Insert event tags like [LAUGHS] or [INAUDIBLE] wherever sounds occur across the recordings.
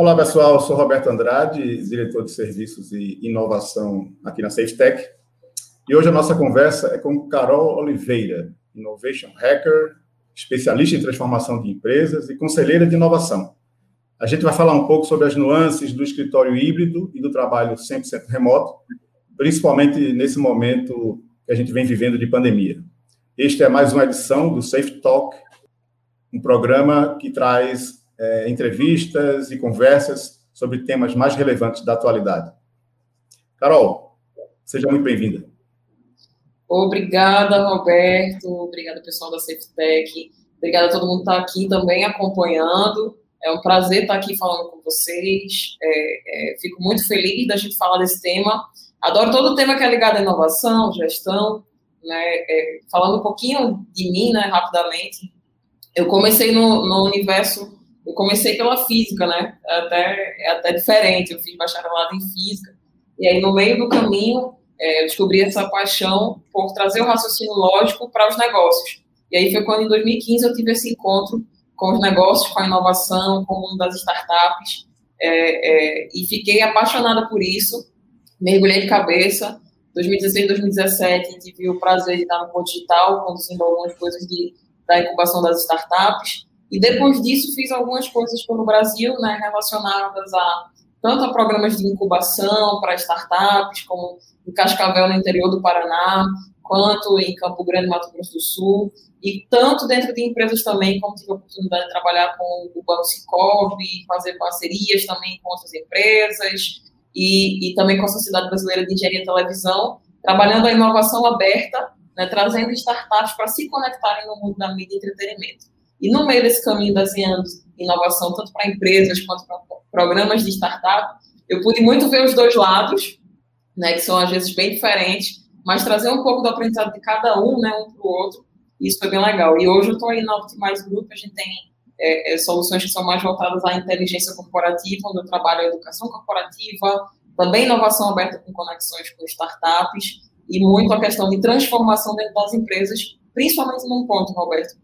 Olá, pessoal. Eu sou Roberto Andrade, diretor de serviços e inovação aqui na SafeTech. E hoje a nossa conversa é com Carol Oliveira, Innovation Hacker, especialista em transformação de empresas e conselheira de inovação. A gente vai falar um pouco sobre as nuances do escritório híbrido e do trabalho 100% remoto, principalmente nesse momento que a gente vem vivendo de pandemia. Este é mais uma edição do Safe Talk, um programa que traz é, entrevistas e conversas sobre temas mais relevantes da atualidade. Carol, seja muito bem-vinda. Obrigada, Roberto. Obrigada, pessoal da SafeTech. Obrigada a todo mundo que está aqui também acompanhando. É um prazer estar aqui falando com vocês. É, é, fico muito feliz da gente falar desse tema. Adoro todo o tema que é ligado à inovação, gestão. Né? É, falando um pouquinho de mim, né, rapidamente. Eu comecei no, no universo, eu comecei pela física, né? É até, é até diferente. Eu fiz bacharelado em física. E aí, no meio do caminho, é, eu descobri essa paixão por trazer o raciocínio lógico para os negócios. E aí foi quando, em 2015, eu tive esse encontro com os negócios, com a inovação, com o mundo das startups, é, é, e fiquei apaixonada por isso, mergulhei de cabeça. 2016, 2017, a gente viu o prazer de estar no Ponto Digital, conduzindo algumas coisas de, da incubação das startups, e depois disso fiz algumas coisas pelo Brasil, né, relacionadas a tanto a programas de incubação para startups, como em Cascavel, no interior do Paraná, quanto em Campo Grande, Mato Grosso do Sul, e tanto dentro de empresas também, como tive a oportunidade de trabalhar com o Banco Cicobi, fazer parcerias também com outras empresas, e, e também com a Sociedade Brasileira de Engenharia e Televisão, trabalhando a inovação aberta, né, trazendo startups para se conectarem no mundo da mídia e entretenimento. E no meio desse caminho desenhando inovação, tanto para empresas quanto para programas de startup, eu pude muito ver os dois lados, né, que são às vezes bem diferentes, mas trazer um pouco do aprendizado de cada um, né, um para o outro, isso foi bem legal. E hoje eu estou aí na Optimize Group, a gente tem é, é, soluções que são mais voltadas à inteligência corporativa, onde eu trabalho a educação corporativa, também inovação aberta com conexões com startups, e muito a questão de transformação dentro das empresas, principalmente num ponto, Roberto,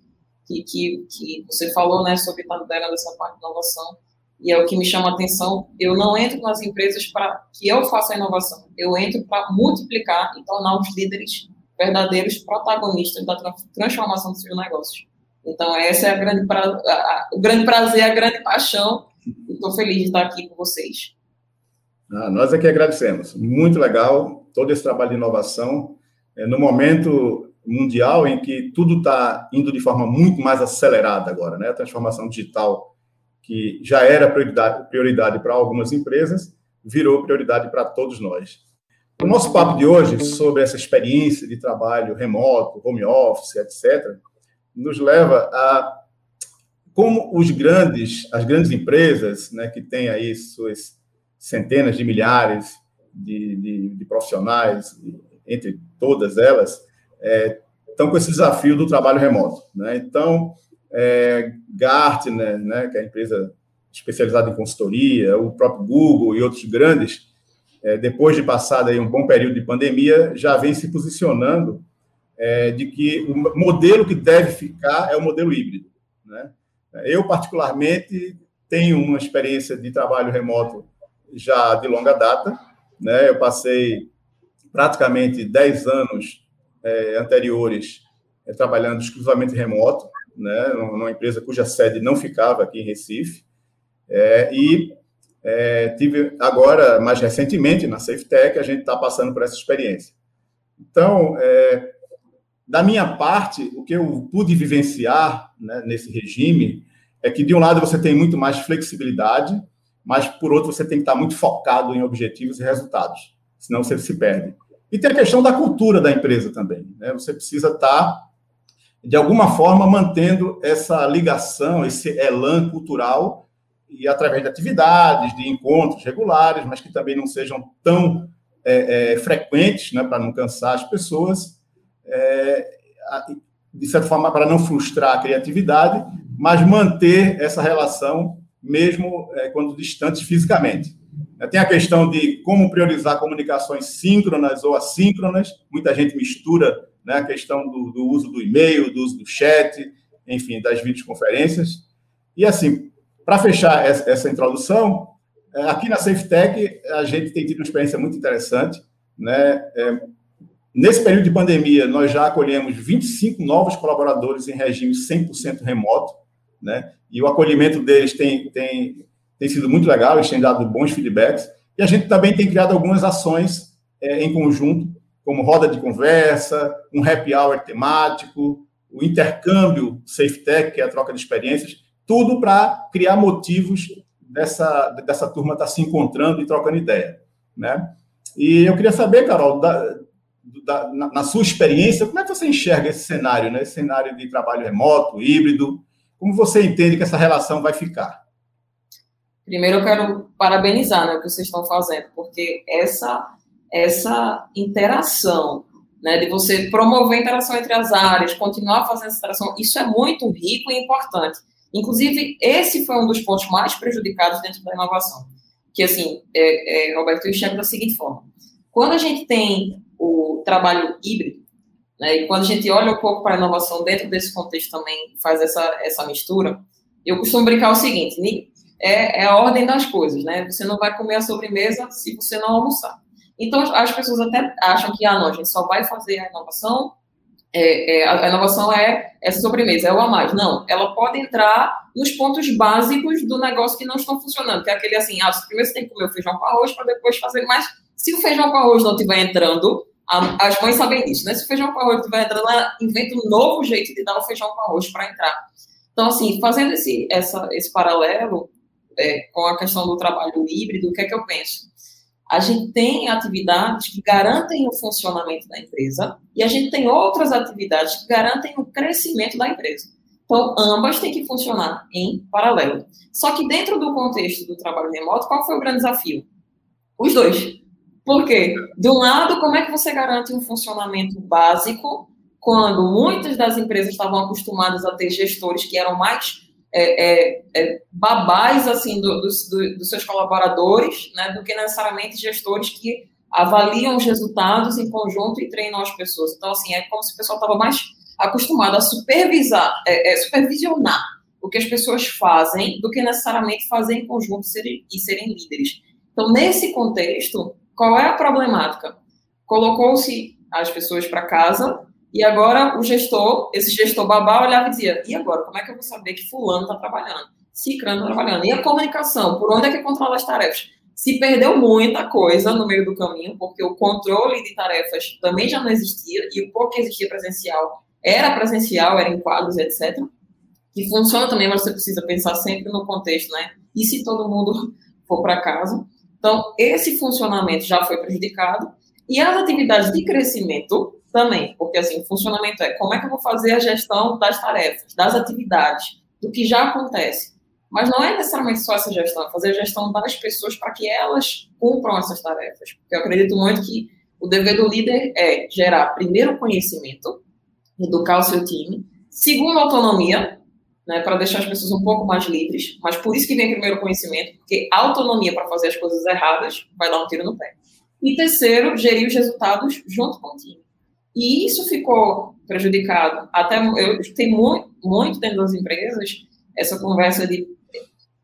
que, que, que você falou, né, sobre estar liderando parte de inovação, e é o que me chama a atenção. Eu não entro nas empresas para que eu faça a inovação, eu entro para multiplicar e tornar os líderes verdadeiros protagonistas da transformação dos seus negócios. Então, essa é a grande pra, a, a, o grande prazer, a grande paixão, estou feliz de estar aqui com vocês. Ah, nós aqui agradecemos. Muito legal todo esse trabalho de inovação. É, no momento mundial em que tudo está indo de forma muito mais acelerada agora, né? A transformação digital, que já era prioridade, prioridade para algumas empresas, virou prioridade para todos nós. O nosso papo de hoje sobre essa experiência de trabalho remoto, home office, etc., nos leva a como os grandes, as grandes empresas, né, que têm aí suas centenas de milhares de, de, de profissionais, entre todas elas, estão com esse desafio do trabalho remoto. Né? Então, é, Gartner, né, que é a empresa especializada em consultoria, o próprio Google e outros grandes, é, depois de passado aí um bom período de pandemia, já vem se posicionando é, de que o modelo que deve ficar é o modelo híbrido. Né? Eu, particularmente, tenho uma experiência de trabalho remoto já de longa data. Né? Eu passei praticamente 10 anos é, anteriores é, trabalhando exclusivamente remoto, né? numa empresa cuja sede não ficava aqui em Recife. É, e é, tive agora, mais recentemente, na SafeTech, a gente está passando por essa experiência. Então, é, da minha parte, o que eu pude vivenciar né, nesse regime é que, de um lado, você tem muito mais flexibilidade, mas, por outro, você tem que estar muito focado em objetivos e resultados, senão você se perde. E tem a questão da cultura da empresa também. Né? Você precisa estar, de alguma forma, mantendo essa ligação, esse elan cultural e através de atividades, de encontros regulares, mas que também não sejam tão é, é, frequentes, né, para não cansar as pessoas, é, de certa forma, para não frustrar a criatividade, mas manter essa relação mesmo é, quando distantes fisicamente. Tem a questão de como priorizar comunicações síncronas ou assíncronas, muita gente mistura né, a questão do, do uso do e-mail, do uso do chat, enfim, das videoconferências. E assim, para fechar essa, essa introdução, é, aqui na SafeTech, a gente tem tido uma experiência muito interessante. Né? É, nesse período de pandemia, nós já acolhemos 25 novos colaboradores em regime 100% remoto, né? e o acolhimento deles tem, tem, tem sido muito legal, eles têm dado bons feedbacks, e a gente também tem criado algumas ações é, em conjunto, como roda de conversa, um happy hour temático, o intercâmbio SafeTech, que é a troca de experiências, tudo para criar motivos dessa, dessa turma estar tá se encontrando e trocando ideia. Né? E eu queria saber, Carol, da, da, na, na, sua experiência, como é que você enxerga esse cenário, né? esse cenário de trabalho remoto, híbrido? Como você entende que essa relação vai ficar? Primeiro, eu quero parabenizar né, o que vocês estão fazendo, porque essa, essa interação, né, de você promover a interação entre as áreas, continuar fazendo essa interação, isso é muito rico e importante. Inclusive, esse foi um dos pontos mais prejudicados dentro da inovação. Que, assim, é, é, Roberto, eu enxergo da seguinte forma. Quando a gente tem o trabalho híbrido, né, e quando a gente olha um pouco para a inovação dentro desse contexto também, faz essa, essa mistura, eu costumo brincar o seguinte, é, é a ordem das coisas, né? Você não vai comer a sobremesa se você não almoçar. Então, as pessoas até acham que, ah, não, a gente só vai fazer a inovação é, é, a inovação é essa sobremesa, é o a mais. Não, ela pode entrar nos pontos básicos do negócio que não estão funcionando, que é aquele assim, ah, primeiro você tem que comer o feijão com arroz para depois fazer mais. Se o feijão com arroz não estiver entrando, a, as mães sabem disso, né? Se o feijão com arroz estiver entrando, ela inventa um novo jeito de dar o feijão com arroz para entrar. Então, assim, fazendo esse, essa, esse paralelo é, com a questão do trabalho híbrido, o que é que eu penso? a gente tem atividades que garantem o funcionamento da empresa e a gente tem outras atividades que garantem o crescimento da empresa. Então, ambas têm que funcionar em paralelo. Só que dentro do contexto do trabalho remoto, qual foi o grande desafio? Os dois. Por quê? De um lado, como é que você garante um funcionamento básico quando muitas das empresas estavam acostumadas a ter gestores que eram mais é, é, é, babais assim do, do, do, dos seus colaboradores, né, do que necessariamente gestores que avaliam os resultados em conjunto e treinam as pessoas. Então, assim, é como se o pessoal estava mais acostumado a supervisar, é, é, supervisionar o que as pessoas fazem do que necessariamente fazer em conjunto e serem líderes. Então, nesse contexto, qual é a problemática? Colocou-se as pessoas para casa e agora o gestor, esse gestor babá, olhava e dizia: e agora? Como é que eu vou saber que Fulano está trabalhando? Cicrano está trabalhando. E a comunicação? Por onde é que controla as tarefas? Se perdeu muita coisa no meio do caminho, porque o controle de tarefas também já não existia, e o pouco que existia presencial era presencial, era em quadros, etc. Que funciona também, mas você precisa pensar sempre no contexto, né? E se todo mundo [LAUGHS] for para casa? Então, esse funcionamento já foi prejudicado, e as atividades de crescimento também, porque assim, o funcionamento é como é que eu vou fazer a gestão das tarefas, das atividades, do que já acontece. Mas não é necessariamente só essa gestão, é fazer a gestão das pessoas para que elas cumpram essas tarefas. Porque eu acredito muito que o dever do líder é gerar, primeiro, conhecimento, educar o seu time, segundo, autonomia, né, para deixar as pessoas um pouco mais livres, mas por isso que vem primeiro conhecimento, porque autonomia para fazer as coisas erradas vai dar um tiro no pé. E terceiro, gerir os resultados junto com o time. E isso ficou prejudicado. Até eu tenho muito, muito dentro das empresas essa conversa de.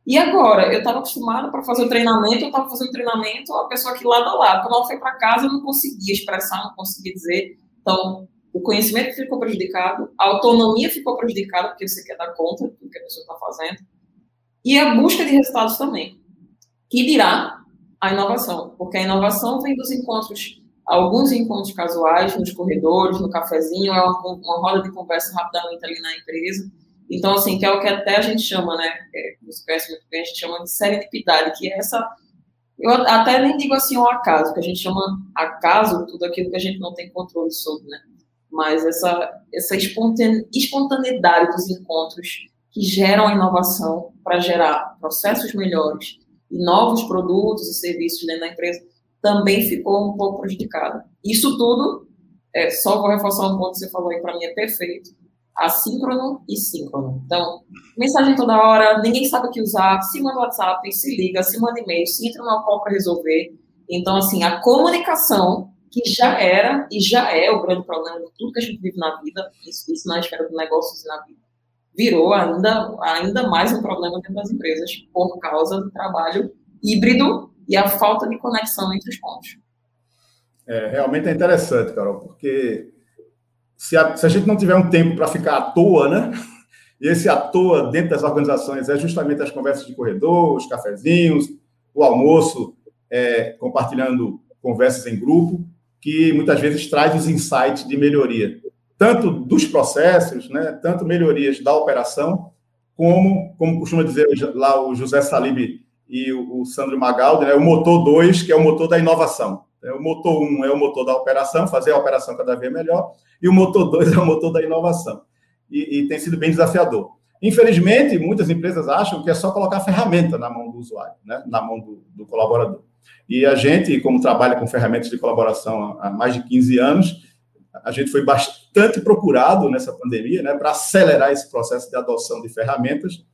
E agora? Eu estava acostumada para fazer o treinamento, eu estava fazendo treinamento, a pessoa aqui lado a lado. Quando ela foi para casa, eu não conseguia expressar, não conseguia dizer. Então, o conhecimento ficou prejudicado, a autonomia ficou prejudicada, porque você quer dar conta do que a pessoa está fazendo, e a busca de resultados também. Que dirá a inovação, porque a inovação vem dos encontros alguns encontros casuais nos corredores, no cafezinho, é uma, uma roda de conversa rapidamente ali na empresa. Então, assim, que é o que até a gente chama, né, é, você conhece muito bem, a gente chama de serendipidade, que é essa, eu até nem digo assim o acaso, que a gente chama acaso tudo aquilo que a gente não tem controle sobre, né, mas essa, essa espontaneidade dos encontros que geram a inovação para gerar processos melhores e novos produtos e serviços dentro da empresa, também ficou um pouco prejudicada. Isso tudo, é, só vou reforçar um ponto que você falou aí, para mim é perfeito, assíncrono e síncrono. Então, mensagem toda hora, ninguém sabe o que usar, se manda WhatsApp, se liga, se manda e-mail, se entra no call para resolver. Então, assim, a comunicação, que já era e já é o grande problema de tudo que a gente vive na vida, isso, isso na esfera dos negócios e na vida, virou ainda, ainda mais um problema dentro das empresas por causa do trabalho híbrido e a falta de conexão entre os pontos. É, realmente é interessante, Carol, porque se a, se a gente não tiver um tempo para ficar à toa, né? E esse à toa dentro das organizações é justamente as conversas de corredor, os cafezinhos, o almoço, é, compartilhando conversas em grupo, que muitas vezes traz os insights de melhoria, tanto dos processos, né, tanto melhorias da operação, como, como costuma dizer lá o José Salib e o, o Sandro Magaldi, né, o motor 2, que é o motor da inovação. É, o motor 1 um é o motor da operação, fazer a operação cada vez melhor, e o motor 2 [LAUGHS] é o motor da inovação. E, e, tem sido bem desafiador. Infelizmente, muitas empresas acham que é só colocar ferramenta na mão do usuário, né? na mão do, do colaborador. E a gente, como trabalha com ferramentas de colaboração há mais de 15 anos, a gente foi bastante procurado nessa pandemia né, para acelerar esse processo de adoção de ferramentas.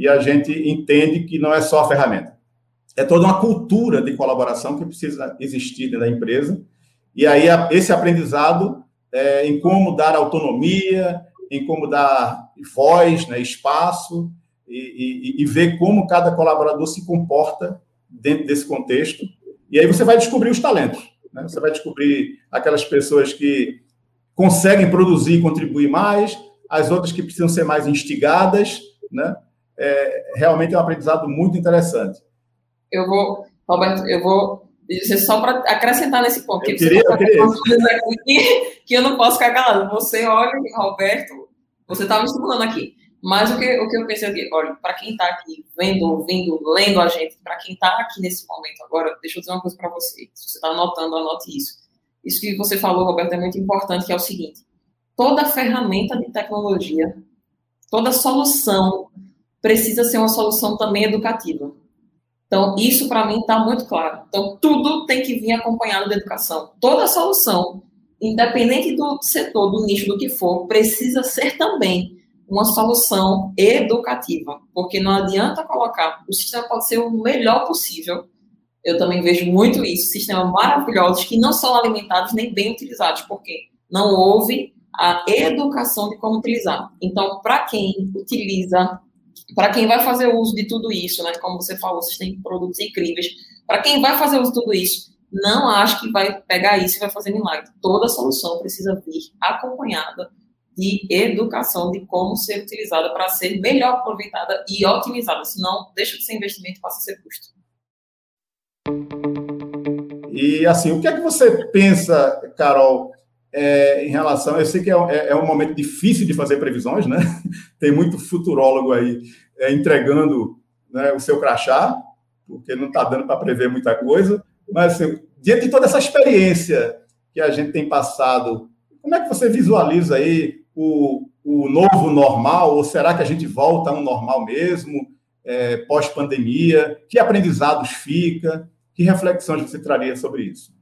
E a gente entende que não é só a ferramenta, é toda uma cultura de colaboração que precisa existir dentro da empresa. E aí, esse aprendizado é, em como dar autonomia, em como dar voz, né, espaço, e, e, e ver como cada colaborador se comporta dentro desse contexto. E aí você vai descobrir os talentos. Né? Você vai descobrir aquelas pessoas que conseguem produzir e contribuir mais, as outras que precisam ser mais instigadas. Né? É, realmente é um aprendizado muito interessante eu vou, Roberto, eu vou dizer só para acrescentar nesse ponto. Eu queria, eu queria. Aqui, [LAUGHS] que eu não posso ficar calado. Você olha, Roberto, você está me estimulando aqui. Mas o que, o que eu pensei aqui, olha, para quem está aqui vendo, ouvindo, lendo a gente, para quem está aqui nesse momento agora, deixa eu dizer uma coisa para você. Se você está anotando, anote isso. Isso que você falou, Roberto, é muito importante, que é o seguinte: toda ferramenta de tecnologia, toda solução precisa ser uma solução também educativa. Então, isso para mim está muito claro. Então, tudo tem que vir acompanhado da educação. Toda solução, independente do setor, do nicho, do que for, precisa ser também uma solução educativa, porque não adianta colocar, o sistema pode ser o melhor possível. Eu também vejo muito isso, sistemas maravilhosos que não são alimentados nem bem utilizados, porque não houve a educação de como utilizar. Então, para quem utiliza para quem vai fazer uso de tudo isso, né? Como você falou, vocês têm produtos incríveis. Para quem vai fazer uso de tudo isso, não acho que vai pegar isso e vai fazer milagre. Toda solução precisa vir acompanhada de educação de como ser utilizada para ser melhor aproveitada e otimizada. Senão, deixa de ser investimento e passa a ser custo. E assim, o que é que você pensa, Carol, é, em relação. Eu sei que é, é, é, um momento difícil de fazer previsões, né? [LAUGHS] Tem muito futurólogo aí é, entregando né, o seu crachá, porque não está dando para prever muita coisa. Mas, assim, diante de toda essa experiência que a gente tem passado, como é que você visualiza aí o, o novo normal? Ou será que a gente volta a um normal mesmo, é, pós-pandemia? Que aprendizados fica? Que reflexões você traria sobre isso?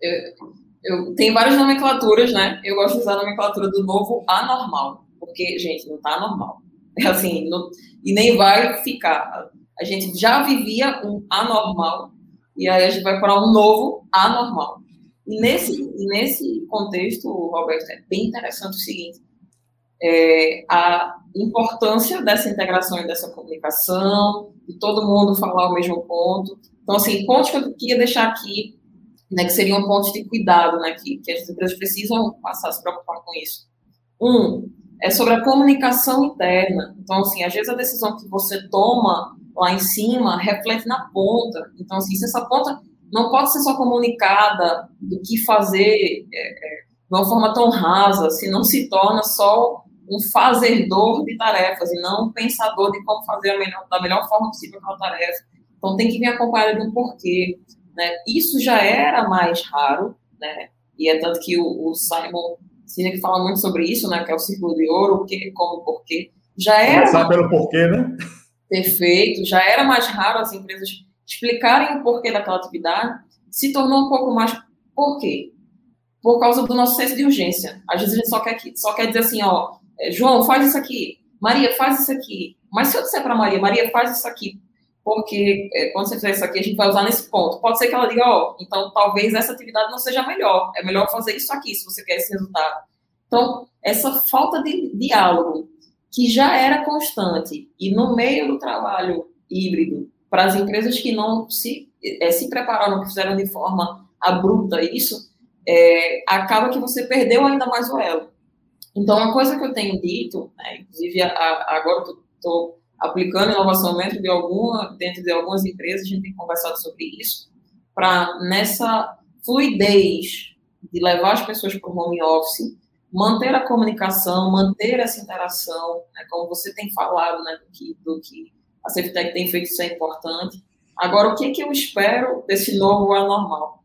Eu eu, tem várias nomenclaturas, né? Eu gosto de usar a nomenclatura do novo anormal, porque, gente, não tá normal. É assim, não, e nem vai ficar. A gente já vivia um anormal, e aí a gente vai para um novo anormal. E nesse, nesse contexto, Roberto, é bem interessante o seguinte: é, a importância dessa integração e dessa comunicação, de todo mundo falar o mesmo ponto. Então, assim, pontos que eu queria deixar aqui né, que seriam pontos de cuidado, né, que, que as empresas precisam passar a se preocupar com isso. Um, é sobre a comunicação interna. Então, assim, às vezes a decisão que você toma lá em cima reflete na ponta. Então, assim, se essa ponta não pode ser só comunicada do que fazer é, é, de uma forma tão rasa, se não se torna só um fazedor de tarefas e não um pensador de como fazer melhor, da melhor forma possível aquela tarefa. Então, tem que vir acompanhado de um porquê. Né? Isso já era mais raro, né? e é tanto que o, o Simon Sinek fala muito sobre isso, né? que é o círculo de ouro, o que, como, porquê. Já era. Começar pelo porquê, né? Perfeito. Já era mais raro as empresas explicarem o porquê daquela atividade, se tornou um pouco mais por quê? Por causa do nosso senso de urgência. Às vezes a gente só quer, só quer dizer assim, ó, é, João, faz isso aqui. Maria, faz isso aqui. Mas se eu disser para Maria, Maria, faz isso aqui, porque é, quando você fizer isso aqui, a gente vai usar nesse ponto. Pode ser que ela diga, ó, oh, então talvez essa atividade não seja melhor, é melhor fazer isso aqui se você quer esse resultado. Então, essa falta de diálogo, que já era constante e no meio do trabalho híbrido, para as empresas que não se, é, se prepararam, que fizeram de forma abrupta isso, é, acaba que você perdeu ainda mais o elo. Então, uma coisa que eu tenho dito, né, inclusive a, a, agora estou aplicando inovação dentro de, alguma, dentro de algumas empresas, a gente tem conversado sobre isso, para nessa fluidez de levar as pessoas para o home office, manter a comunicação, manter essa interação, né, como você tem falado, né, do que, do que a Ceftec tem feito, isso é importante. Agora, o que, que eu espero desse novo anormal?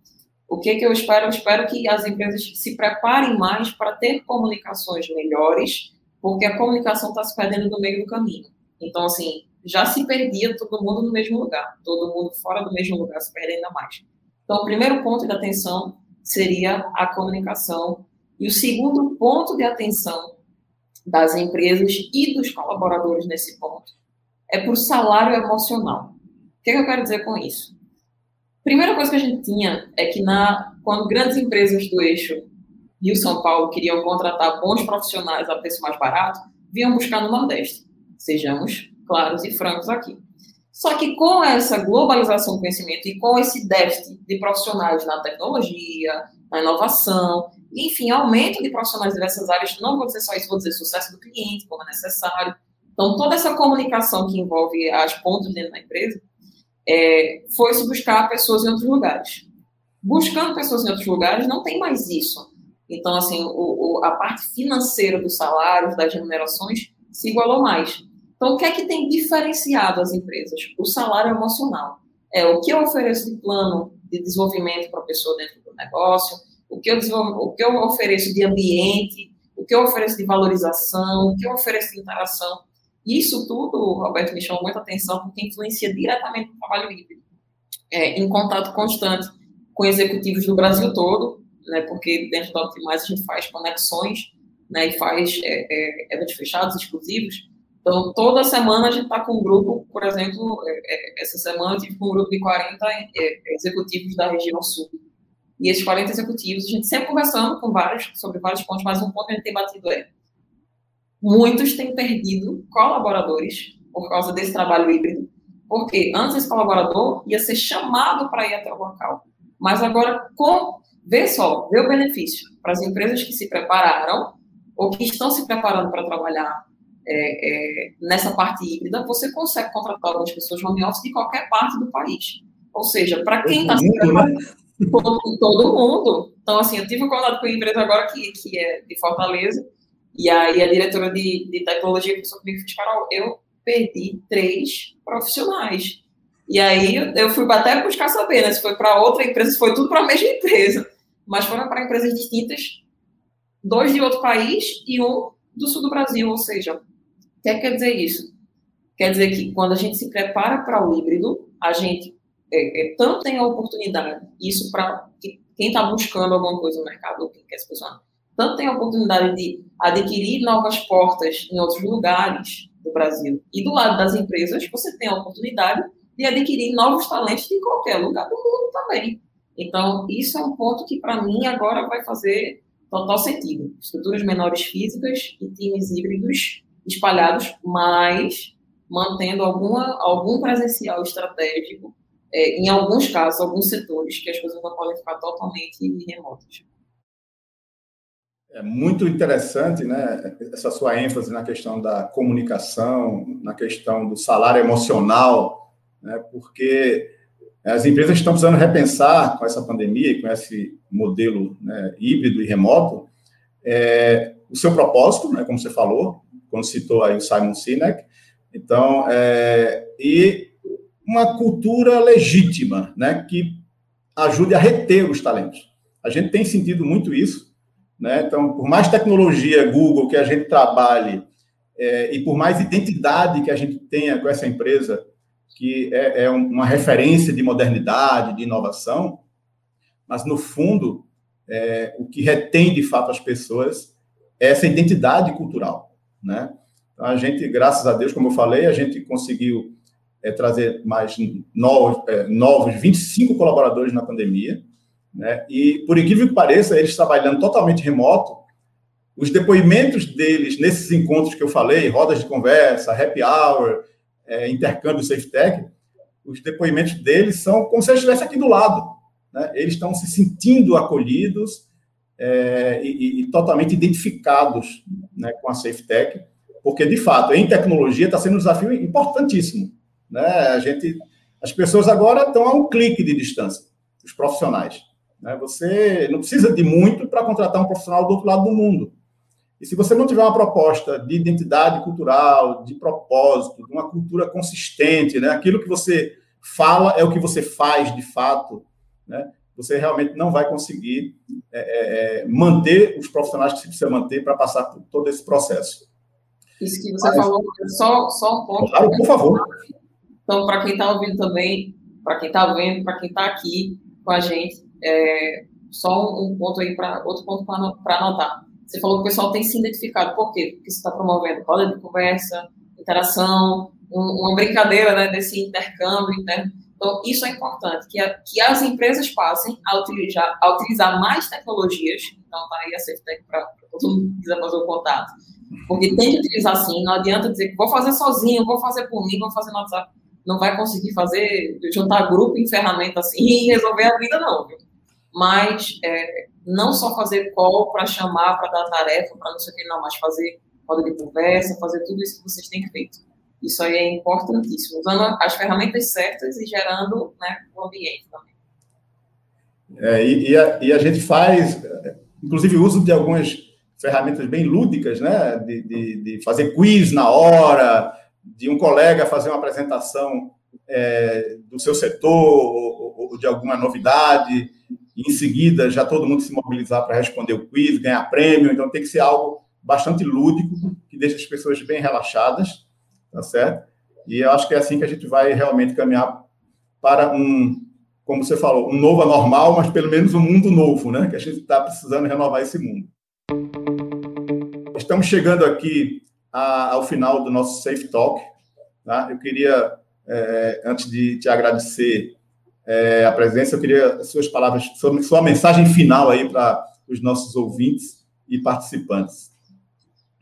O que, que eu espero? Eu espero que as empresas se preparem mais para ter comunicações melhores, porque a comunicação está se perdendo no meio do caminho. Então, assim, já se perdia todo mundo no mesmo lugar, todo mundo fora do mesmo lugar se perde ainda mais. Então, o primeiro ponto de atenção seria a comunicação. E o segundo ponto de atenção das empresas e dos colaboradores nesse ponto é o salário emocional. O que, é que eu quero dizer com isso? Primeira coisa que a gente tinha é que na, quando grandes empresas do eixo Rio-São Paulo queriam contratar bons profissionais a preço mais barato, vinham buscar no Nordeste. Sejamos claros e francos aqui. Só que com essa globalização do conhecimento e com esse déficit de profissionais na tecnologia, na inovação, enfim, aumento de profissionais diversas áreas, não vou dizer só isso, vou dizer sucesso do cliente, como é necessário. Então, toda essa comunicação que envolve as pontas dentro da empresa, é, foi se buscar pessoas em outros lugares. Buscando pessoas em outros lugares, não tem mais isso. Então, assim, o, o, a parte financeira dos salários, das remunerações, se igualou mais. Então, o que é que tem diferenciado as empresas? O salário emocional. É o que eu ofereço de plano de desenvolvimento para a pessoa dentro do negócio, o que, eu o que eu ofereço de ambiente, o que eu ofereço de valorização, o que eu ofereço de interação. Isso tudo, Roberto, me chamou muita atenção porque influencia diretamente no trabalho híbrido. É, em contato constante com executivos do Brasil todo, né, porque dentro da Optimize a gente faz conexões né, e faz é, é, eventos fechados, exclusivos. Então, toda semana a gente está com um grupo, por exemplo, é, é, essa semana eu tive com um grupo de 40 é, executivos da região sul. E esses 40 executivos, a gente sempre conversando com vários, sobre vários pontos, mas um ponto que a gente tem batido é muitos têm perdido colaboradores por causa desse trabalho híbrido, porque antes esse colaborador ia ser chamado para ir até o local, mas agora com vê só, vê o benefício para as empresas que se prepararam ou que estão se preparando para trabalhar é, é, nessa parte híbrida, você consegue contratar algumas pessoas home office de qualquer parte do país. Ou seja, para quem está né? todo, todo mundo. Então, assim, eu tive um contato com uma empresa agora que, que é de Fortaleza, e aí a diretora de, de tecnologia pensou comigo e disse, Carol, eu perdi três profissionais. E aí eu fui até buscar saber, né, se foi para outra empresa, se foi tudo para a mesma empresa. Mas foram para empresas distintas, dois de outro país e um do sul do Brasil. Ou seja, o que é quer dizer isso? Quer dizer que quando a gente se prepara para o híbrido, a gente é, é, tanto tem a oportunidade, isso para quem está buscando alguma coisa no mercado, ou quem quer se posicionar, tanto tem a oportunidade de adquirir novas portas em outros lugares do Brasil. E do lado das empresas, você tem a oportunidade de adquirir novos talentos em qualquer lugar do mundo também. Então, isso é um ponto que, para mim, agora vai fazer total sentido. Estruturas menores físicas e times híbridos espalhados, mas mantendo alguma, algum presencial estratégico, é, em alguns casos, alguns setores, que as coisas não podem ficar totalmente remotas. É muito interessante, né, essa sua ênfase na questão da comunicação, na questão do salário emocional, né, porque as empresas estão precisando repensar com essa pandemia e com esse modelo né, híbrido e remoto é, o seu propósito, né, como você falou, quando citou aí o Simon Sinek, então, é, e uma cultura legítima, né, que ajude a reter os talentos. A gente tem sentido muito isso, né? Então, por mais tecnologia Google que a gente trabalhe é, e por mais identidade que a gente tenha com essa empresa, que é, é uma referência de modernidade, de inovação, mas no fundo, é, o que retém de fato as pessoas é essa identidade cultural, né? Então, a gente, graças a Deus, como eu falei, a gente conseguiu é, trazer mais novos, é, novos 25 colaboradores na pandemia, né? E, por incrível que pareça, eles trabalhando totalmente remoto, os depoimentos deles nesses encontros que eu falei, rodas de conversa, happy hour, é, intercâmbio safe tech, os depoimentos deles são como se eles estivessem aqui do lado. Né? Eles estão se sentindo acolhidos é, e, e, totalmente identificados né, com a safe tech, porque, de fato, em tecnologia está sendo um desafio importantíssimo. Né? A gente, as pessoas agora estão a um clique de distância, os profissionais. Né? Você não precisa de muito para contratar um profissional do outro lado do mundo. E se você não tiver uma proposta de identidade cultural, de propósito, de uma cultura consistente, né? aquilo que você fala é o que você faz de fato, né? Você realmente não vai conseguir é, é, é manter os profissionais que você precisa manter para passar por todo esse processo. Isso que você Mas, falou, só, só um ponto. Claro, por favor. Então, para quem está ouvindo também, para quem está vendo, para quem está aqui com a gente, é, só um ponto aí para outro ponto para anotar. Você falou que o pessoal tem se identificado. Por quê? Porque você está promovendo roda de conversa, interação, um, uma brincadeira né, desse intercâmbio interno. Então, isso é importante, que, a, que as empresas passem a utilizar, a utilizar mais tecnologias. Então, tá aí a SafeTech para todo mundo que quiser fazer o contato. Porque tem que utilizar sim, não adianta dizer que vou fazer sozinho, vou fazer por mim, vou fazer no WhatsApp. Não vai conseguir fazer, juntar grupo em ferramenta assim [LAUGHS] e resolver a vida, não. Viu? Mas é, não só fazer call para chamar, para dar tarefa, para não sei o que, não, mas fazer roda de conversa, fazer tudo isso que vocês têm feito. Isso aí é importantíssimo, usando as ferramentas certas e gerando né, o ambiente também. É, e, e, a, e, a, gente faz, inclusive, uso de algumas ferramentas bem lúdicas, né? De, de, de fazer quiz na hora, de um colega fazer uma apresentação é, do seu setor ou, ou de alguma novidade e em seguida já todo mundo se mobilizar para responder o quiz, ganhar prêmio. Então tem que ser algo bastante lúdico, que deixa as pessoas bem relaxadas, tá certo? E eu acho que é assim que a gente vai realmente caminhar para um, como você falou, um novo anormal, mas pelo menos um mundo novo, né? Que a gente está precisando renovar esse mundo. Estamos chegando aqui a, ao final do nosso Safe Talk. Tá? Eu queria, é, antes de te agradecer é, a presença. Eu queria suas palavras, sua, sua mensagem final aí para os nossos ouvintes e participantes.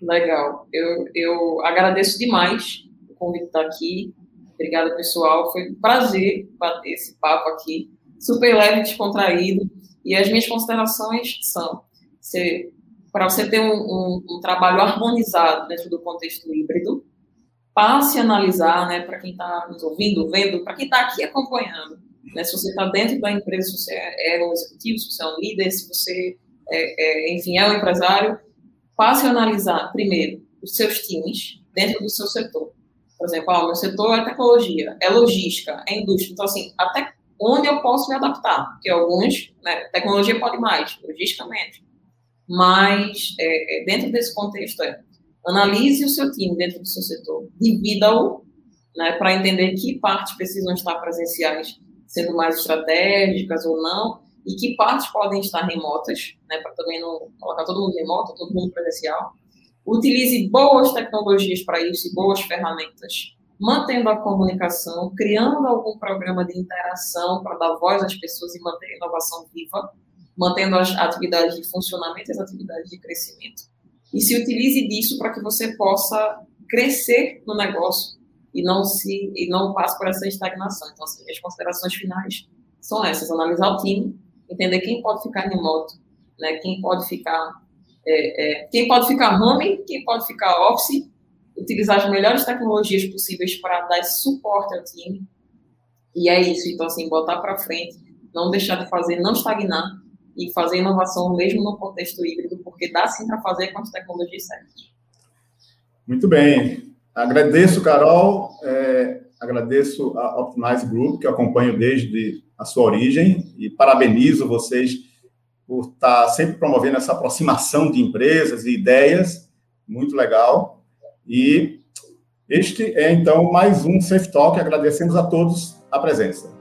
Legal. Eu, eu agradeço demais o convite estar aqui. Obrigada, pessoal. Foi um prazer bater esse papo aqui. Super leve, descontraído. E as minhas considerações são: para você ter um, um, um, trabalho harmonizado dentro do contexto híbrido, passe a analisar, né, para quem está nos ouvindo, vendo, para quem está aqui acompanhando, né? Se você está dentro da empresa, se você é um executivo, se você é um líder, se você, é, é, enfim, é um empresário, passe a analisar, primeiro, os seus times dentro do seu setor. Por exemplo, ah, meu setor é tecnologia, é logística, é indústria. Então, assim, até onde eu posso me adaptar? Porque alguns, né, tecnologia pode mais, logística menos. Mas, é, é dentro desse contexto, é, analise o seu time dentro do seu setor, divida-o né, para entender que partes precisam estar presenciais sendo mais estratégicas ou não, e que partes podem estar remotas, né, para também não colocar todo mundo remoto, todo mundo presencial. Utilize boas tecnologias para isso e boas ferramentas, mantendo a comunicação, criando algum programa de interação para dar voz às pessoas e manter a inovação viva, mantendo as atividades de funcionamento e as atividades de crescimento. E se utilize disso para que você possa crescer no negócio e não se e não passe por essa estagnação. Então, assim, as considerações finais são essas: analisar o time, entender quem pode ficar remoto, né? Quem pode ficar é, é, quem pode ficar home, quem pode ficar office, utilizar as melhores tecnologias possíveis para dar suporte ao time. E é isso. Então, assim, botar para frente, não deixar de fazer, não estagnar e fazer inovação mesmo no contexto híbrido, porque dá sim para fazer com as tecnologias certas. Muito bem. Agradeço, Carol, é, agradeço a Optimize Group, que eu acompanho desde a sua origem, e parabenizo vocês por estar sempre promovendo essa aproximação de empresas e ideias, muito legal. E este é, então, mais um Safe Talk, agradecemos a todos a presença.